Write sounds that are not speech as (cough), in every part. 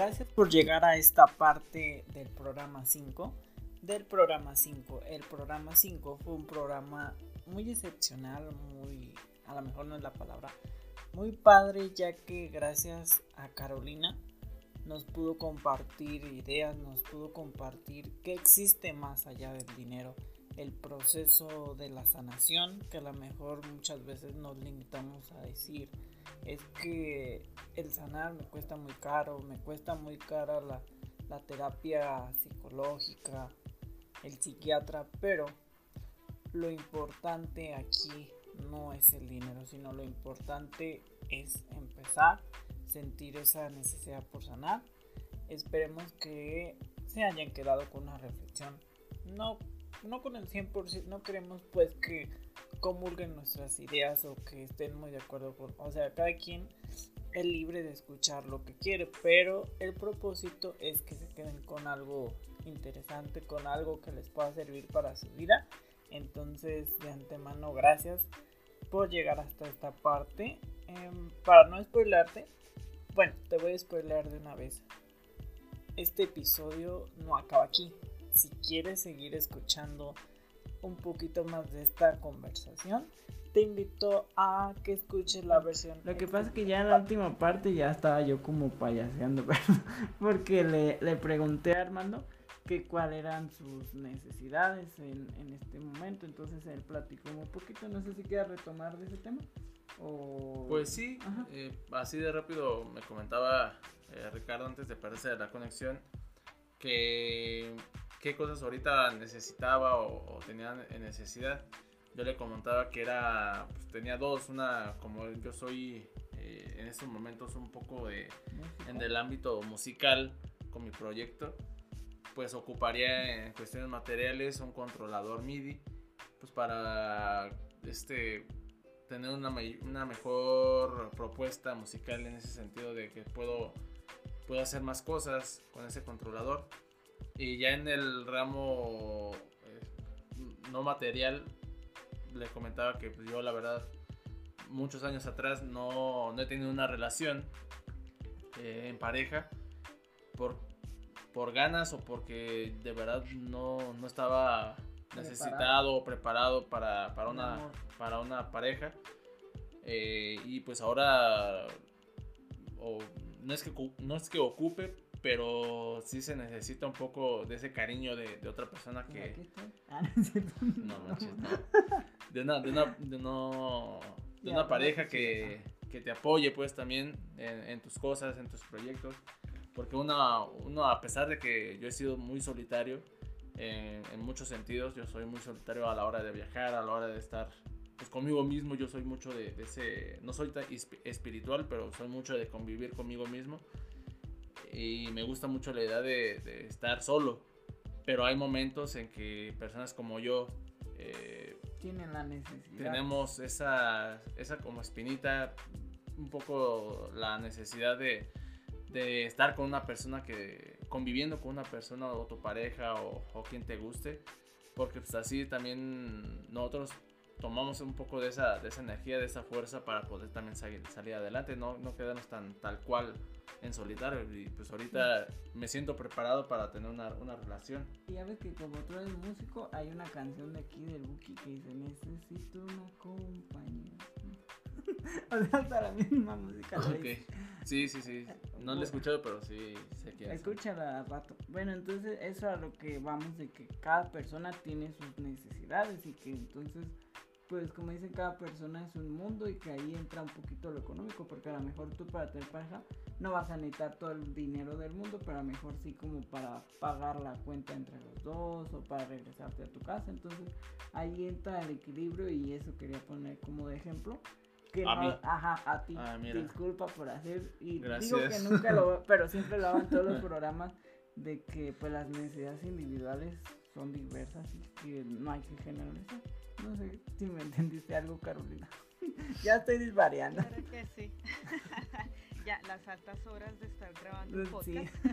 gracias por llegar a esta parte del programa 5. Del programa 5. El programa 5 fue un programa muy excepcional, muy, a lo mejor no es la palabra, muy padre ya que gracias a Carolina nos pudo compartir ideas, nos pudo compartir qué existe más allá del dinero, el proceso de la sanación, que a lo mejor muchas veces nos limitamos a decir, es que el sanar me cuesta muy caro, me cuesta muy cara la, la terapia psicológica, el psiquiatra, pero lo importante aquí no es el dinero, sino lo importante es empezar sentir esa necesidad por sanar. Esperemos que se hayan quedado con una reflexión. No, no con el 100%, no queremos pues que comulguen nuestras ideas o que estén muy de acuerdo con... O sea, cada quien es libre de escuchar lo que quiere, pero el propósito es que se queden con algo interesante, con algo que les pueda servir para su vida. Entonces, de antemano, gracias por llegar hasta esta parte. Em, para no spoilarte, bueno, te voy a spoiler de una vez. Este episodio no acaba aquí. Si quieres seguir escuchando un poquito más de esta conversación, te invito a que escuches la versión. Lo que pasa es que ya en la última parte ya estaba yo como payaseando, (laughs) porque le, le pregunté a Armando que cuáles eran sus necesidades en, en, este momento. Entonces él platicó un poquito, no sé si quieres retomar de ese tema. Pues sí, eh, así de rápido me comentaba eh, Ricardo antes de perderse la conexión que qué cosas ahorita necesitaba o, tenía necesidad. Yo le comentaba que era, pues, tenía dos, una como yo soy eh, en estos momentos un poco de, en el ámbito musical con mi proyecto, pues ocuparía en cuestiones materiales un controlador MIDI, pues para este tener una, una, mejor propuesta musical en ese sentido de que puedo, puedo hacer más cosas con ese controlador. Y ya en el ramo eh, no material, le comentaba que pues, yo la verdad muchos años atrás no, no he tenido una relación eh, en pareja por, por ganas o porque de verdad no, no estaba necesitado o preparado para, para, una, para una pareja. Eh, y pues ahora no, es que, no es que ocupe, pero sí se necesita un poco de ese cariño de, de otra persona que... Ah, (laughs) no, no, De una, de una, de no, de una pareja que, que, te apoye pues también en, en, tus cosas, en tus proyectos. Porque uno, uno, a pesar de que yo he sido muy solitario, en, muchos sentidos. Yo soy muy solitario a la hora de viajar, a la hora de estar pues, conmigo mismo. Yo soy mucho de, ese, no soy tan espiritual, pero soy mucho de convivir conmigo mismo. Y me gusta mucho la idea de, estar solo. Pero hay momentos en que personas como yo eh, tienen la necesidad. Tenemos esa, esa como espinita, un poco la necesidad de, de estar con una persona que conviviendo con una persona o tu pareja o, o quien te guste porque pues así también nosotros tomamos un poco de esa, de esa energía, de esa fuerza para poder también salir, salir adelante, no, no quedarnos tan tal cual en solitario. Y pues ahorita me siento preparado para tener una, una relación. Y ya ves que como tú eres músico, hay una canción de aquí del Buki que dice, necesito una compañía. (laughs) o sea, hasta la misma música. Ok, sí, sí, sí. No lo he escuchado, pero sí sé que Escúchala rato. Bueno, entonces eso a lo que vamos de que cada persona tiene sus necesidades y que entonces pues como dicen, cada persona es un mundo y que ahí entra un poquito lo económico, porque a lo mejor tú para tener pareja no vas a necesitar todo el dinero del mundo, pero a lo mejor sí como para pagar la cuenta entre los dos o para regresarte a tu casa. Entonces ahí entra el equilibrio y eso quería poner como de ejemplo. Que a mí. Ajá, a ti. Ah, Disculpa por hacer. Y digo que nunca lo (laughs) pero siempre lo hago en todos los programas de que pues las necesidades individuales son diversas y que no hay que generalizar. No sé si me entendiste algo, Carolina. (laughs) ya estoy disvariando. Claro que sí. (laughs) ya, las altas horas de estar grabando un podcast. Sí.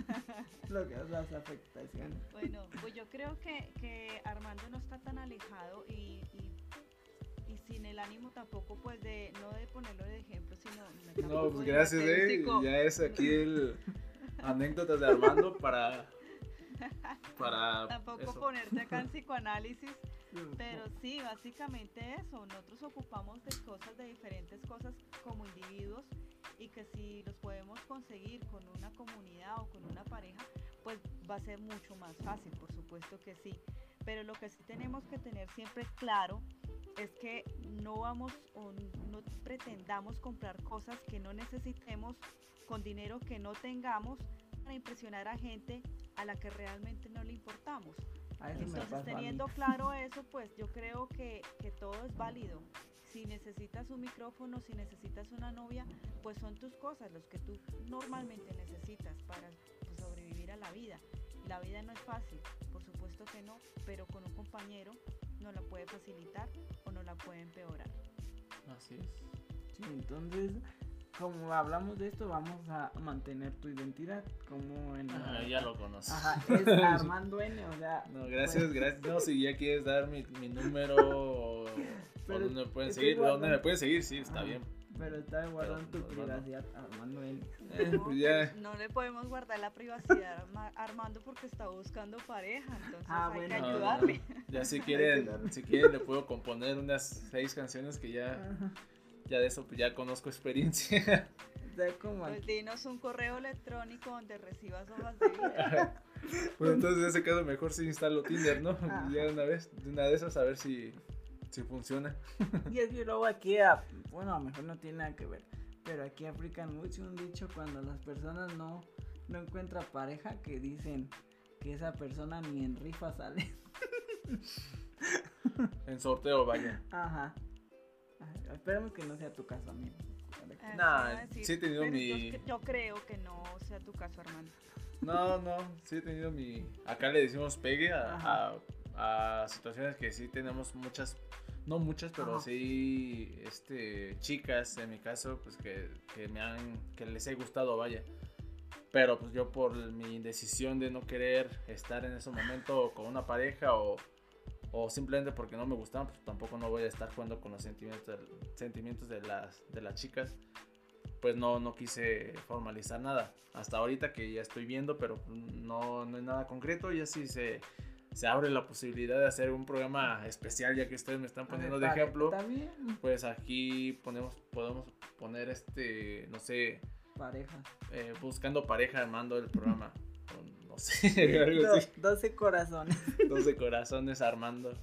(laughs) Lo que es las afectaciones. Bueno, pues yo creo que, que Armando no está tan alejado y, y, y, sin el ánimo tampoco, pues, de no de ponerlo de ejemplo, sino. No, pues gracias, eh. Ya es aquí el anécdotas de Armando para (laughs) para tampoco ponerte acá en (laughs) psicoanálisis pero sí básicamente eso nosotros ocupamos de cosas de diferentes cosas como individuos y que si los podemos conseguir con una comunidad o con una pareja pues va a ser mucho más fácil por supuesto que sí. Pero lo que sí tenemos que tener siempre claro es que no vamos o no pretendamos comprar cosas que no necesitemos con dinero que no tengamos para impresionar a gente a la que realmente no le importamos. Entonces, teniendo claro eso, pues yo creo que, que, todo es válido. Si necesitas un micrófono, si necesitas una novia, pues son tus cosas, los que tú normalmente necesitas para pues, sobrevivir a la vida. La vida no es fácil, por supuesto que no, pero con un compañero no la puede facilitar o no la puede empeorar. Así es. Sí, entonces como hablamos de esto, vamos a mantener tu identidad, como en... Ah, ya lo conoces. Ajá, (laughs) es Armando N, o sea... No, gracias, pues, gracias. No, si ya quieres dar mi, mi número (laughs) o, dónde me pueden seguir, dónde me pueden seguir, sí, está bien. Pero está guardando tu privacidad, Armando N. No, pues ya. no le podemos guardar la privacidad a Armando porque está buscando pareja, entonces ah, hay bueno, que ayudarle. Ya si (laughs) quieren, si quieren le puedo componer unas seis canciones que ya... Ajá ya de eso pues ya conozco experiencia. (laughs) Pues dinos un correo electrónico donde recibas hojas de vida. (laughs) pues entonces en ese caso mejor si instalo Tinder, ¿no? Ah. Ya una vez, de una de esas a ver si, si funciona. y es que luego aquí, a, bueno, a lo mejor no tiene nada que ver, pero aquí aplican mucho un dicho cuando las personas no, no encuentran pareja que dicen que esa persona ni en rifa sale. en sorteo, vaya. Ajá. Esperemos que no sea tu caso, amigo. Nah, sí he tenido mi. Yo, creo que no sea tu caso, Armando. No, no, sí he tenido mi. Acá le decimos pegue a, a, situaciones que sí tenemos muchas. No muchas, pero sí este, chicas, en mi caso, pues que, que me han. que les he gustado, vaya. Pero pues yo por mi indecisión de no querer estar en ese momento con una pareja o o simplemente porque no me gustaban, pues tampoco no voy a estar jugando con los sentimientos de, sentimientos de las, de las chicas. Pues no, no quise formalizar nada. Hasta ahorita que ya estoy viendo, pero no, no hay nada concreto. Y así se, se abre la posibilidad de hacer un programa especial, ya que ustedes me están poniendo de ejemplo. Pues aquí ponemos, podemos poner este, no sé. Pareja. Eh, buscando pareja armando el programa. 12 (laughs) (laughs) corazones. 12 corazones Armando.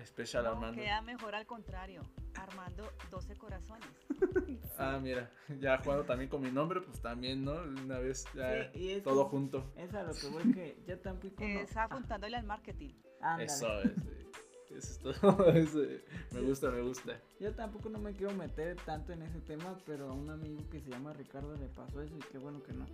Especial Armando. Queda mejor al contrario. Armando 12 corazones. (laughs) Ah, mira, ya jugando también con mi nombre, pues también, ¿no? Una vez ya todo junto. Es a lo que voy que ya tampoco. Está apuntándole al marketing. Eso es. Eso es todo. me gusta, me gusta. Yo tampoco no me quiero meter tanto en ese tema, pero a un amigo que se llama Ricardo le pasó eso y qué bueno que no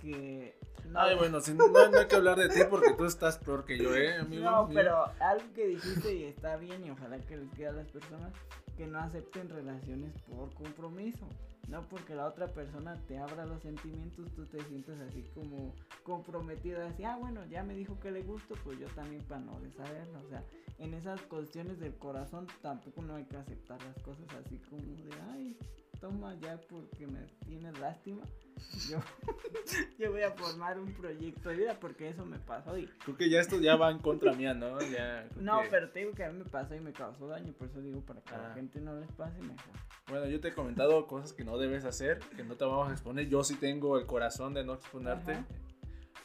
que... Ay, bueno, no, hay que hablar de ti porque tú estás peor que yo, ¿eh, (laughs) amigo? No, pero algo que dijiste y está bien y ojalá que les quede a las personas que no acepten relaciones por compromiso. No porque la otra persona te abra los sentimientos, tú te sientes así como comprometido, así, ah, bueno, ya me dijo que le gusto, pues yo también para no saberlo. O sea, en esas cuestiones del corazón tampoco no hay que aceptar las cosas así como de, ay, toma ya porque me tienes lástima. Yo, (laughs) yo voy a formar un proyecto de vida porque eso me pasó. Y... Creo que ya esto ya va en contra mía, ¿no? Ya, no, pero te digo que a mí me pasó y me causó daño, por eso digo para que a la ah. gente no les pase mejor. Bueno, yo te he comentado cosas que no debes hacer, que no te vamos a exponer. Yo sí tengo el corazón de no exponerte.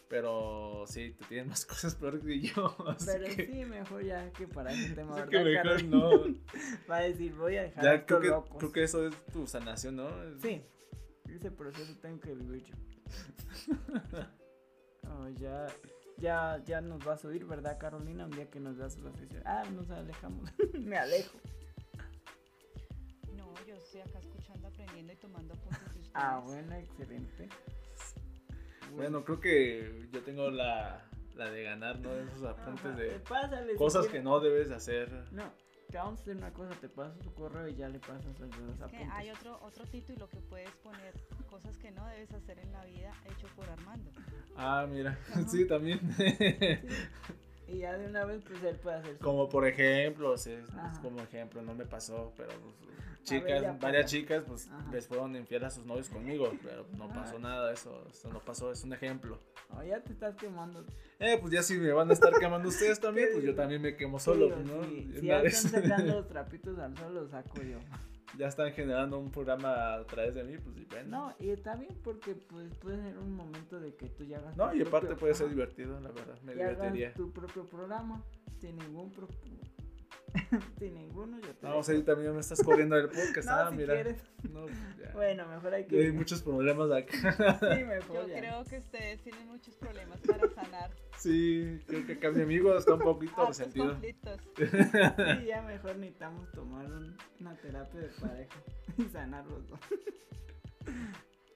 Pero sí, te tienen más (laughs) cosas peor que yo. Pero sí, mejor ya que para ese tema, ¿verdad? Que mejor no. (laughs) Va a decir, voy a dejar ya, creo que, creo que eso es tu sanación, ¿no? Sí, ese proceso tengo que vivir yo. (laughs) oh, ya, ya, ya nos va a subir, ¿verdad, Carolina? Un día que nos das la sesión. Ah, nos alejamos. (laughs) Me alejo. No, yo estoy acá escuchando, aprendiendo y tomando apuntes Ah, bueno, excelente. Bueno, creo que yo tengo la, la de ganar, ¿no? Esos apuntes de cosas que no debes hacer. No, hacer una cosa, te pasas tu correo y ya le pasas los apuntes. hay otro, otro título que puedes poner, cosas que no debes hacer en la vida, hecho por Armando. Ah, mira, (laughs) sí, también. (laughs) Y ya de una vez, pues él puede hacer Como por ejemplo, es, como ejemplo, no me pasó, pero pues, chicas, varias chicas, pues les fueron infieles a sus novios conmigo, pero no pasó nada, eso, eso no pasó, es un ejemplo. Oh, ya te estás quemando. Eh, pues ya si me van a estar quemando ustedes también, pues yo también me quemo solo, ¿no? Si, si están sacando los (laughs) trapitos al sol, los saco yo ya están generando un programa a través de mí, pues depende. No, y está bien porque pues puede ser un momento de que tú ya hagas No, y aparte puede ser divertido, la verdad, me divertiría. tu propio programa sin ningún pro (laughs) sin ninguno yo te No, o sea, también me estás corriendo del podcast, (laughs) no, ah, si mira. Quieres. No. Bueno, mejor hay que Hay muchos problemas acá. (laughs) sí, mejor. Yo creo que ustedes tienen muchos problemas para sanar. Sí, creo que acá mi amigo está un poquito resentido. conflictos. sí, ya mejor necesitamos tomar una terapia de pareja y sanar los dos.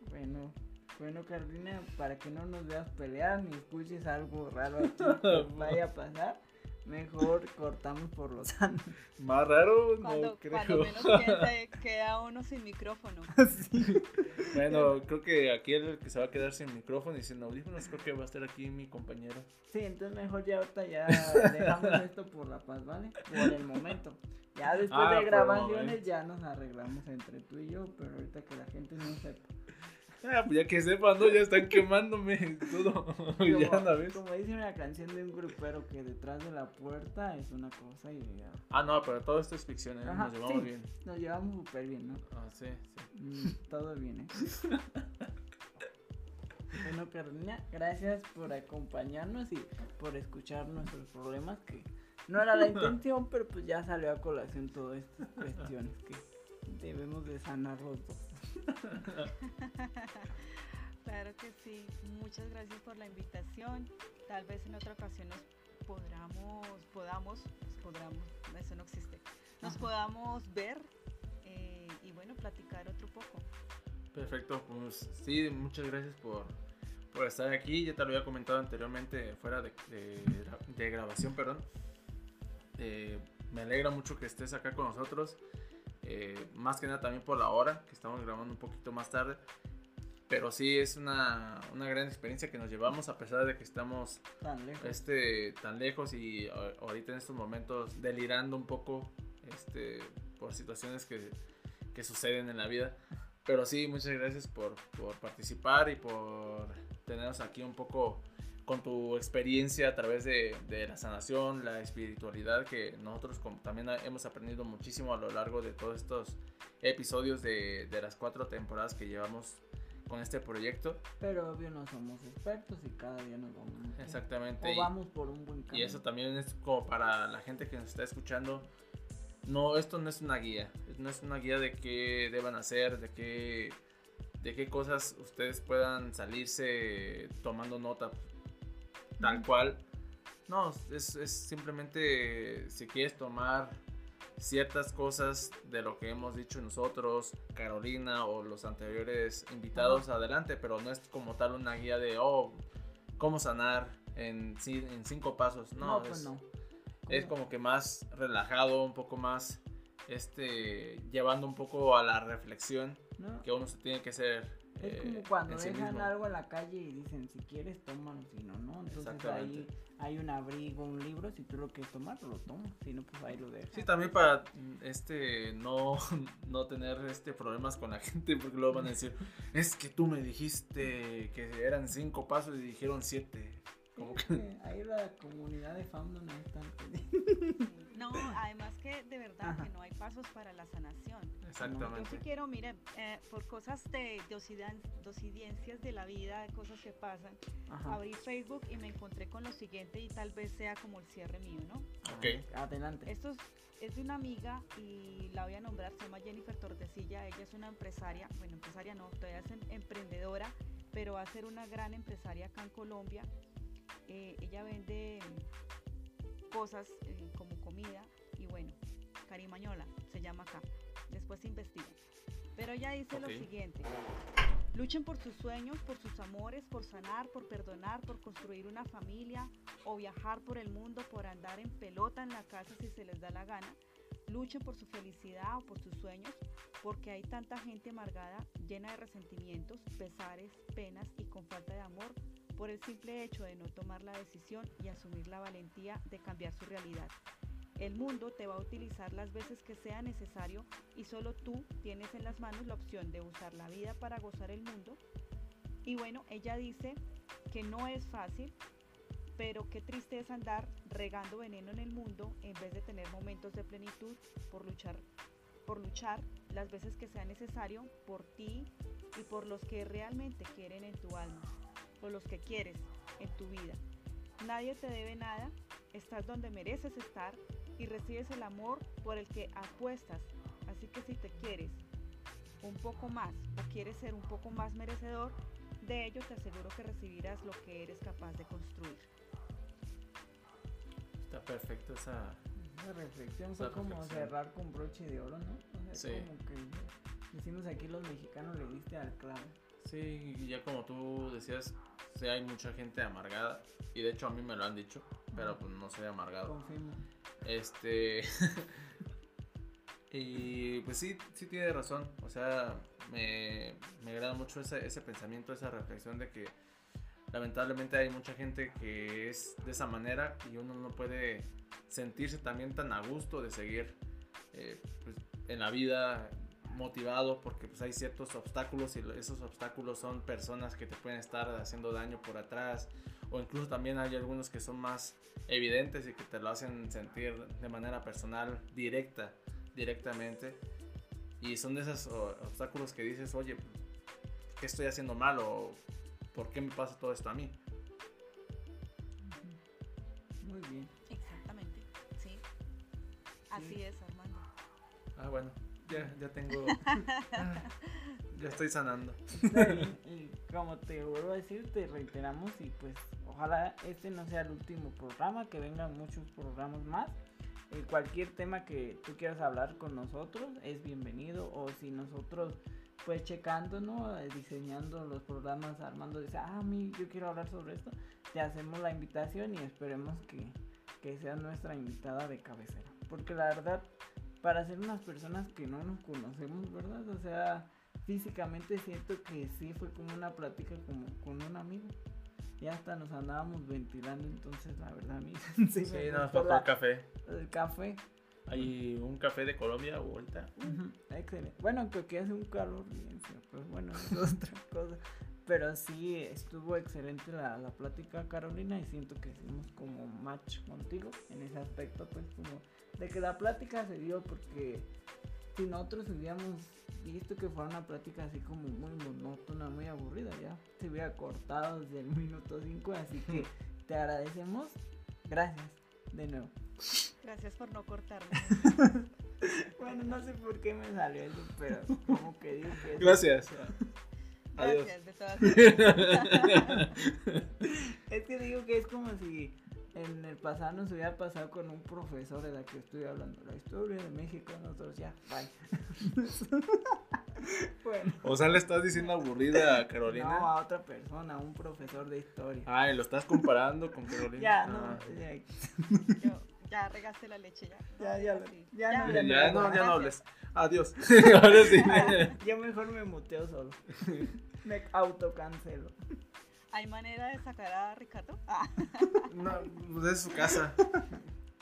bueno, bueno, Carolina, para que no nos veas pelear ni escuches algo raro aquí que vaya a pasar, mejor cortamos por los años. Más raro, cuando, no creo. Cuando menos piense, queda uno sin micrófono. (laughs) sí. Bueno, creo que aquí el que se va a quedar sin micrófono y sin audífonos, creo que va a estar aquí mi compañero. Sí, entonces mejor ya ahorita ya dejamos esto por la paz, ¿vale? Por el momento. Ya después ah, de grabaciones ya nos arreglamos entre tú y yo, pero ahorita que la gente no sepa. Ah, pues ya que sepan, ¿no? Ya están quemándome (laughs) todo. (laughs) Como, ya una vez. Como dice una canción de un grupero que detrás de la puerta es una cosa y ya. Ah, no, pero todo esto es ficción, ¿eh? nos llevamos bien. Nos llevamos súper bien, ¿no? Ah, sí, sí. Mm, todo bien, ¿eh? (laughs) bueno, Carolina, gracias por acompañarnos y por escuchar nuestros problemas que no era la intención, pero pues ya salió a colación todas estas cuestiones que debemos de sanar los dos. (laughs) claro que sí. Muchas gracias por la invitación. Tal vez en otra ocasión nos podamos, podamos, podamos, eso no existe, nos podamos ver eh, y bueno, platicar otro poco. Perfecto, pues sí, muchas gracias por, por estar aquí. Ya te lo había comentado anteriormente fuera de, de grabación, perdón. Eh, me alegra mucho que estés acá con nosotros. Eh, más que nada también por la hora, que estamos grabando un poquito más tarde. Pero sí es una, una gran experiencia que nos llevamos a pesar de que estamos tan lejos, este, tan lejos y ahorita en estos momentos delirando un poco este, por situaciones que, que suceden en la vida. Pero sí, muchas gracias por, por participar y por tenernos aquí un poco con tu experiencia a través de, la sanación, la espiritualidad, que nosotros también hemos aprendido muchísimo a lo largo de todos estos episodios de, las cuatro temporadas que llevamos con este proyecto. Pero obvio no somos expertos y cada día nos vamos. Exactamente. O vamos por un buen camino. Y eso también es como para la gente que nos está escuchando. No, esto no es una guía. No es una guía de qué deban hacer, de qué, de qué cosas ustedes puedan salirse tomando nota tal cual. No, es, es, simplemente si quieres tomar ciertas cosas de lo que hemos dicho nosotros, Carolina o los anteriores invitados, adelante, pero no es como tal una guía de, oh, cómo sanar en, en cinco pasos. No, pues es, es como que más relajado, un poco más, este, llevando un poco a la reflexión que uno se tiene que ser es como eh, cuando dejan algo en la calle y dicen, si quieres, tómalo, si no, no. Entonces ahí hay un abrigo, un libro, si tú lo quieres tomar, lo tomas, si no, pues ahí lo dejas. Sí, también para este no, (laughs) no tener este problemas con la (laughs) gente, porque luego van a decir, es que tú me dijiste que eran cinco pasos y dijeron siete. Como que... Ahí la comunidad de fandom no está (laughs) No, (clears throat) además que de verdad que no hay pasos para la sanación. Exactamente. Yo sí quiero, miren, eh, por cosas de dosidencias de la vida, de cosas que pasan, abrí Facebook y me encontré con lo siguiente y tal vez sea como el cierre mío, ¿no? Ok. Adelante. Esto es, de una amiga y la voy a nombrar, se llama Jennifer Tortecilla, ella es una empresaria, bueno, empresaria no, todavía es em, emprendedora, pero va a ser una gran empresaria acá en Colombia. Eh, ella vende cosas eh, como comida y bueno, Carimañola se llama acá. Después se investiga. Pero ella dice lo siguiente. Luchen por sus sueños, por sus amores, por sanar, por perdonar, por construir una familia o viajar por el mundo, por andar en pelota en la casa si se les da la gana. Luchen por su felicidad o por sus sueños, porque hay tanta gente amargada, llena de resentimientos, pesares, penas y con falta de amor por el simple hecho de no tomar la decisión y asumir la valentía de cambiar su realidad. El mundo te va a utilizar las veces que sea necesario y solo tú tienes en las manos la opción de usar la vida para gozar el mundo. Y bueno, ella dice que no es fácil, pero qué triste es andar regando veneno en el mundo en vez de tener momentos de plenitud por luchar, por luchar las veces que sea necesario por ti y por los que realmente quieren en tu alma, por los que quieres en tu vida. Nadie te debe nada, estás donde mereces estar y recibes el amor por el que apuestas. Así que si te quieres un poco más o quieres ser un poco más merecedor, de ello te aseguro que recibirás lo que eres capaz de construir. Está perfecto esa, reflexión. Fue como cerrar con broche de oro, ¿no? sí. como que decimos aquí los mexicanos le diste al clavo. Sí, ya como tú decías, sí hay mucha gente amargada. Y de hecho a mí me lo han dicho, pero pues no soy amargado. Confirmo. Este. (laughs) y pues sí, sí tiene razón. O sea, me, me agrada mucho ese, ese pensamiento, esa reflexión de que lamentablemente hay mucha gente que es de esa manera y uno no puede sentirse también tan a gusto de seguir eh, pues, en la vida motivado porque pues hay ciertos obstáculos y esos obstáculos son personas que te pueden estar haciendo daño por atrás o incluso también hay algunos que son más evidentes y que te lo hacen sentir de manera personal directa directamente y son de esos obstáculos que dices oye ¿qué estoy haciendo mal o por qué me pasa todo esto a mí? Muy bien. Exactamente, sí. Así es, Armando. Ah, bueno, ya, ya tengo... (laughs) ya estoy sanando. (laughs) y, como te vuelvo a decir, te reiteramos y pues ojalá este no sea el último programa, que vengan muchos programas más. Eh, cualquier tema que tú quieras hablar con nosotros es bienvenido o si nosotros pues checando, ¿no? Eh, diseñando los programas, Armando dice, ah, a mí yo quiero hablar sobre esto, te hacemos la invitación y esperemos que, que sea nuestra invitada de cabecera. Porque la verdad, para ser unas personas que no nos conocemos, ¿verdad? O sea, físicamente siento que sí fue como una plática como con un amigo. Y hasta nos andábamos ventilando, entonces la verdad a mí (laughs) sí, sí nos faltó el café. El café. Hay un café de Colombia ahorita. Excelente. Bueno, creo que hace un calor bien, pues bueno, es (laughs) otra cosa. Pero sí, estuvo excelente la, la plática, Carolina, y siento que hicimos como match contigo en ese aspecto, pues como de que la plática se dio porque si nosotros hubiéramos visto que fuera una plática así como muy monótona, muy aburrida, ya se hubiera cortado desde el minuto 5, así que te agradecemos. Gracias de nuevo. Gracias por no cortarme. (laughs) bueno, no sé por qué me salió eso, pero como que digo que... Gracias. Adiós. Gracias, de todas (laughs) es que digo que es como si en el pasado nos hubiera pasado con un profesor de la que estoy hablando. La historia de México, nosotros ya, bye. (laughs) bueno. O sea, le estás diciendo aburrida a Carolina. No, a otra persona, a un profesor de historia. Ay, lo estás comparando con Carolina. Ya, no, ah. ya. Yo, ya regaste la leche, ya. Ya, ya, ya, ya, no, ya, ya, no, ya no hables. Adiós. (laughs) (laughs) Ahora sí. Yo mejor me muteo solo. Me autocancelo. ¿Hay manera de sacar a Ricardo? Ah. (laughs) No, pues de su casa.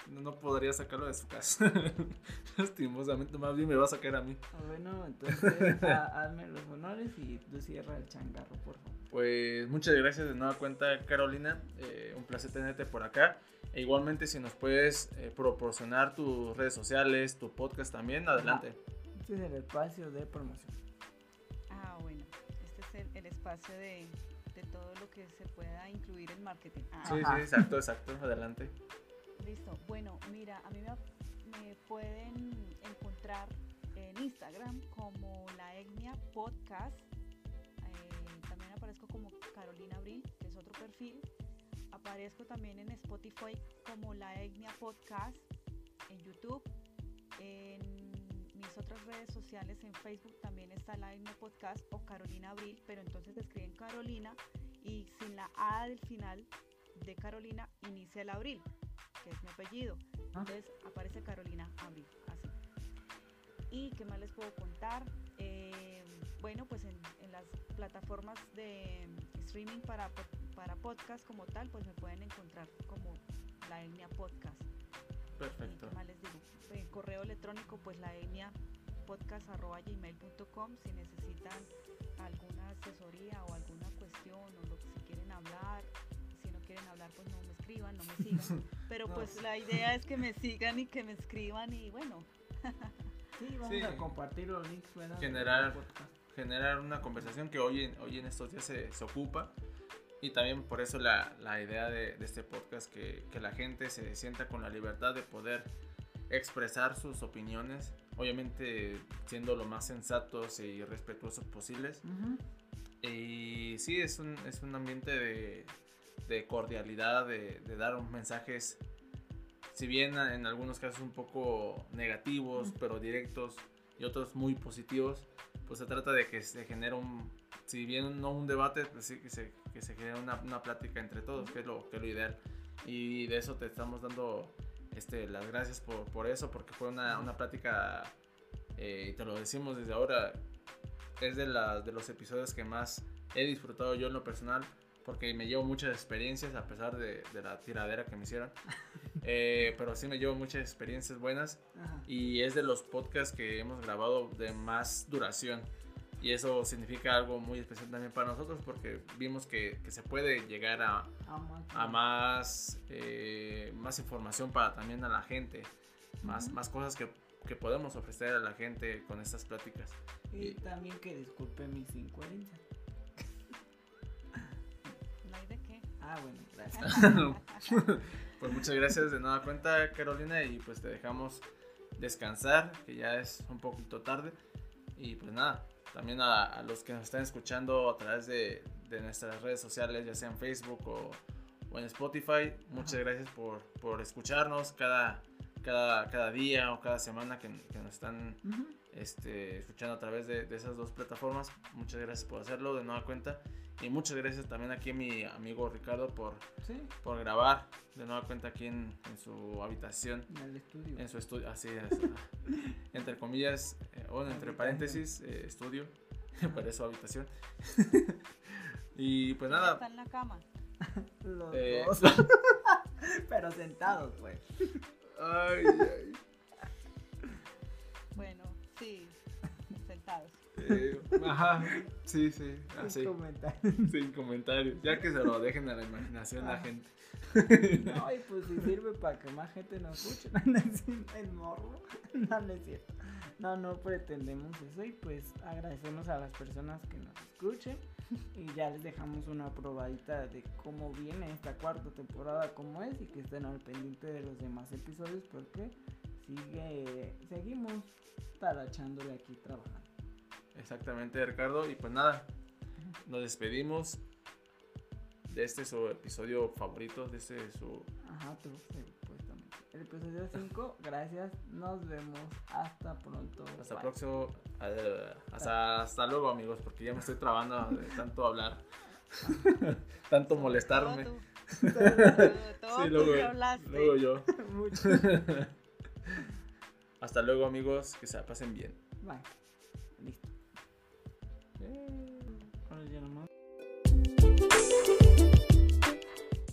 No podría sacarlo de su casa. (laughs) Lastimosamente, más bien me va a sacar a mí. Ah, bueno, entonces hazme los honores y tú cierra el changarro, por favor. Pues muchas gracias de nueva cuenta, Carolina. Eh, un placer tenerte por acá. E igualmente, si nos puedes eh, proporcionar tus redes sociales, tu podcast también, adelante. Este es el espacio de promoción. Ah, bueno, este es el espacio de lo que se pueda incluir en marketing. Ah. Sí, sí, exacto, exacto, adelante. Listo, bueno, mira, a mí me, pueden encontrar en Instagram como la Etnia Podcast. Eh, también aparezco como Carolina Abril, que es otro perfil. Aparezco también en Spotify como la Etnia Podcast, en YouTube, en mis otras redes sociales, en Facebook también está la Etnia Podcast o Carolina Abril, pero entonces escriben Carolina y sin la A del final de Carolina inicia el Abril, que es mi apellido. Ah. Entonces aparece Carolina Abril, así. ¿Y qué más les puedo contar? Eh, bueno, pues en, las plataformas de streaming para para podcast como tal, pues me pueden encontrar como la etnia podcast. Perfecto. Y, les digo, en correo electrónico, pues la etnia podcast.gmail.com si necesitan alguna asesoría o alguna cuestión o lo que si quieren hablar. Si no quieren hablar, pues no me escriban, no me sigan. (laughs) Pero pues la idea es que me sigan y que me escriban y bueno. (laughs) sí, vamos a compartir los links. Generar, generar una conversación que hoy en, hoy en estos días se, se ocupa. Y también por eso la, la idea de, de, este podcast, que, que la gente se sienta con la libertad de poder expresar sus opiniones, obviamente siendo lo más sensatos y respetuosos posibles. Y sí, es un, es un ambiente de, de cordialidad, de, de, dar mensajes, si bien en algunos casos un poco negativos, pero directos, y otros muy positivos, pues se trata de que se genere un, si bien no un debate, pues sí que se, que se genere una, una plática entre todos, que es, lo, que es lo ideal. Y de eso te estamos dando este, las gracias por, por eso, porque fue una, una plática, eh, y te lo decimos desde ahora, es de, la, de los episodios que más he disfrutado yo en lo personal, porque me llevo muchas experiencias a pesar de, de la tiradera que me hicieron. (laughs) Eh, pero sí me llevo muchas experiencias buenas y es de los podcasts que hemos grabado de más duración. Y eso significa algo muy especial también para nosotros porque vimos que, que se puede llegar a, a más, eh, más información para también a la gente, más, más cosas que, que, podemos ofrecer a la gente con estas pláticas. Y, también que disculpe mis incoherencias. ¿No hay de qué? Ah, bueno, gracias. (laughs) pues muchas gracias de nueva cuenta, Carolina, y pues te dejamos descansar, que ya es un poquito tarde. Y pues nada, también a, los que nos están escuchando a través de, de, nuestras redes sociales, ya sea en Facebook o, o en Spotify. Muchas gracias por, por, escucharnos cada, cada, cada, día o cada semana que, que nos están este, escuchando a través de, de, esas dos plataformas. Muchas gracias por hacerlo de nueva cuenta. Y muchas gracias también aquí a mi amigo Ricardo por, ¿Sí? por grabar de nueva cuenta aquí en, en, su habitación. En el estudio. En su estudio, así es. (laughs) entre comillas, eh, bueno, entre paréntesis, eh, estudio. (laughs) para su habitación. (laughs) y pues nada. Está en la cama. Los eh, dos. Pero sentados, pues. Ay, ay. Bueno, sí, sentados. Eh, ajá, sí, sí. Así. Sin comentarios. (laughs) Sin comentarios. Ya que se lo dejen a la imaginación a la gente. No, y pues si sirve para que más gente nos escuche. (laughs) No, el morro. (laughs) No, no es cierto. No, no pretendemos eso. Y pues agradecemos a las personas que nos escuchen. Y ya les dejamos una probadita de cómo viene esta cuarta temporada, cómo es. Y que estén al pendiente de los demás episodios porque sigue, seguimos tarachándole aquí trabajando. Exactamente, Ricardo. Y pues nada, nos despedimos de este su episodio favorito, de este su... Ajá, tú, supuestamente. El episodio 5, (laughs) gracias, nos vemos, hasta pronto. Hasta Bye. próximo, hasta, hasta luego amigos, porque ya me estoy trabando de tanto hablar, (laughs) tanto molestarme. Todo, (laughs) tú. todo, todo sí, luego, luego yo. Mucho. hasta luego amigos, que se pasen bien. Bye. Listo. Eh.